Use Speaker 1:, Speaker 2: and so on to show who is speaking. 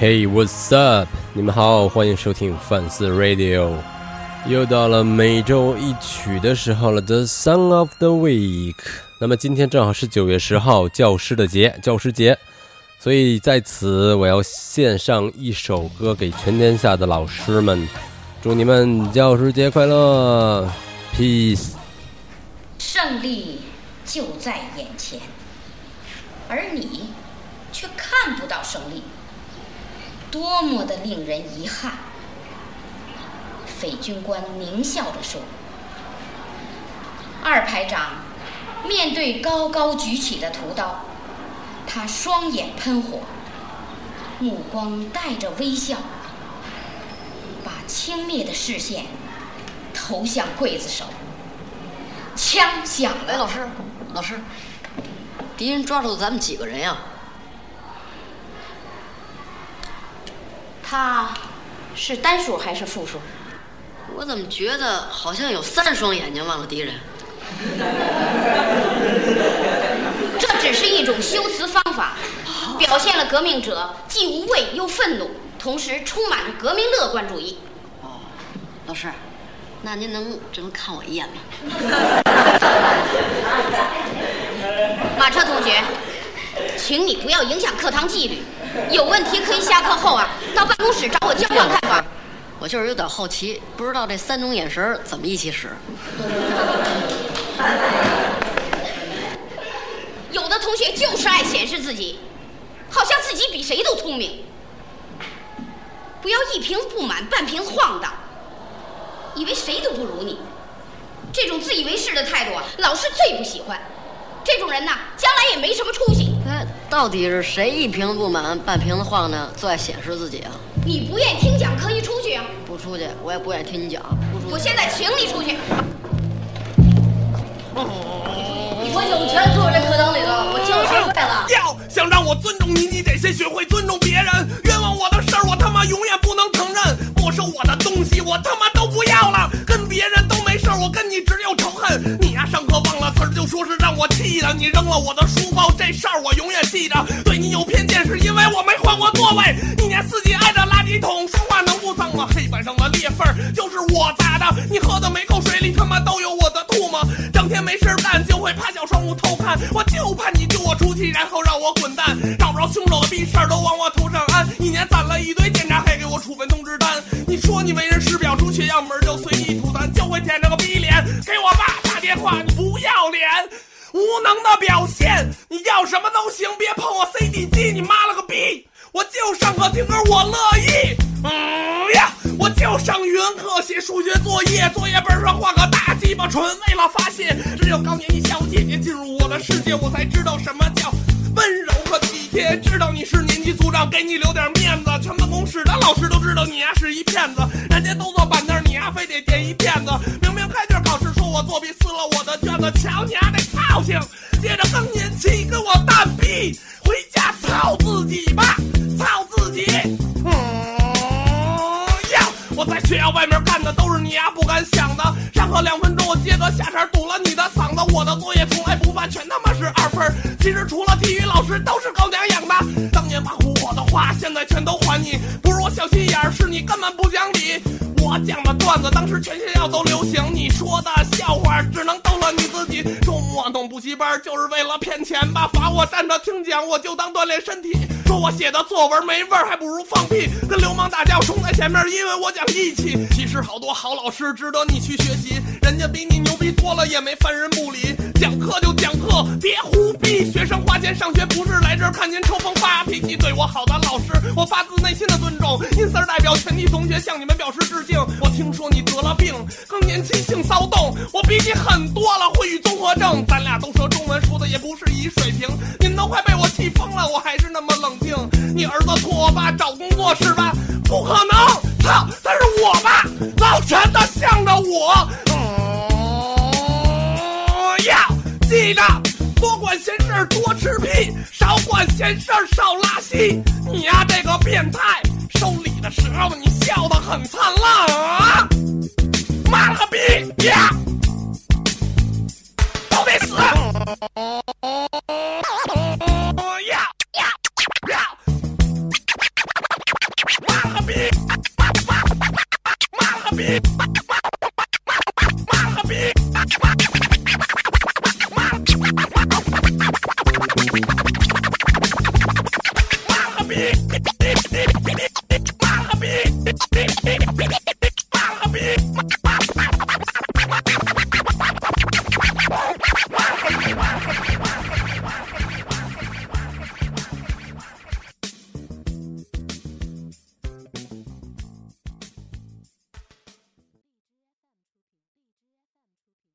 Speaker 1: Hey, what's up？你们好，欢迎收听范四 Radio。又到了每周一曲的时候了，The Song of the Week。那么今天正好是九月十号，教师的节，教师节，所以在此我要献上一首歌给全天下的老师们，祝你们教师节快乐，Peace。
Speaker 2: 胜利就在眼前，而你却看不到胜利，多么的令人遗憾！匪军官狞笑着说：“二排长，面对高高举起的屠刀，他双眼喷火，目光带着微笑，把轻蔑的视线投向刽子手。枪响，了，
Speaker 3: 老师，老师，敌人抓住咱们几个人呀？
Speaker 2: 他是单数还是复数？
Speaker 3: 我怎么觉得好像有三双眼睛望着敌人？
Speaker 2: 这只是一种修辞方法，表现了革命者既无畏又愤怒，同时充满着革命乐观主义。
Speaker 3: 哦，老师，那您能只能看我一眼吗？
Speaker 2: 马车同学，请你不要影响课堂纪律，有问题可以下课后啊到办公室找我交换看法。
Speaker 3: 我就是有点好奇，不知道这三种眼神怎么一起使。
Speaker 2: 有的同学就是爱显示自己，好像自己比谁都聪明。不要一瓶不满半瓶子晃荡，以为谁都不如你。这种自以为是的态度啊，老师最不喜欢。这种人呐，将来也没什么出息。
Speaker 3: 哎，到底是谁一瓶子不满半瓶子晃呢？最爱显示自己啊！
Speaker 2: 你不愿意听讲，可以出去啊。
Speaker 3: 不出去，我也不愿意听你讲。不出去。
Speaker 2: 我现在请你出去。
Speaker 3: 我有权坐在课堂里头，我就学费了。
Speaker 4: 要想让我尊重你，你得先学会尊重别人。冤枉我的事儿，我他妈永远不能承认。没收我的东就说是让我气的。你扔了我的书包，这事儿我永远记着。对你有偏见，是因为我没换过座位。一年四季挨着垃圾桶，说话能不脏吗？黑板上的裂缝就是我砸的。你喝的每口水里他妈都有我的唾沫。整天没事干，就会趴小窗户偷看。我就怕你丢我出去，然后让我滚蛋。找不着凶手的逼事儿都往我头上安。一年攒了一堆检查，还给我处分通知单。你说你为人师表，出血样门就随无能的表现。你要什么都行，别碰我 CD 机，你妈了个逼！我就上课听歌，我乐意。嗯呀，我就上语文课写数学作业，作业本上画个大鸡巴，纯为了发泄。只有高年级小姐姐进入我的世界，我才知道什么叫温柔和体贴。知道你是年级组长，给你留点面子。全办公室的老师都知道你呀是一骗子，人家都坐板凳，你呀非得垫一垫子。明明开卷考试说我作弊，撕了我的卷子，瞧你丫操性！接着更年期跟我蛋逼，回家操自己吧，操自己。嗯呀，我在学校外面干的都是你丫不敢想的。上课两分钟，我接个下茬堵了你的嗓子。我的作业从来不犯，全他妈是二分。其实除了体育老师，都是狗娘养的。当年挖苦我的话，现在全都还你。不是我小心眼，是你根本不讲理。我讲的段子，当时全学校都流行。你说的笑话，只能逗乐你自己。周末弄补习班，就是为了骗钱吧？罚我站着听讲，我就当锻炼身体。说我写的作文没味儿，还不如放屁。跟流氓打架，我冲在前面，因为我讲义气。其实好多好老师值得你去学习，人家比你牛逼多了，也没犯人不理。讲课就讲课，别胡逼。学生花钱上学，不是来这儿看您抽风发脾气。对我好的老师，我发自内心的尊重。因此代表全体同学向你们表示致敬。我听说你得了病，更年期性骚动，我比你狠多了，会语综合症。咱俩都说中文，说的也不是一水平。你们都快被我气疯了，我还是那么冷静。你儿子托我爸找工作是吧？不可能！操，他是我爸，老陈他向着我。嗯呀，记着，多管闲事多吃屁，少管闲事少拉稀。你呀、这个变态，收礼的时候你笑得很灿烂啊！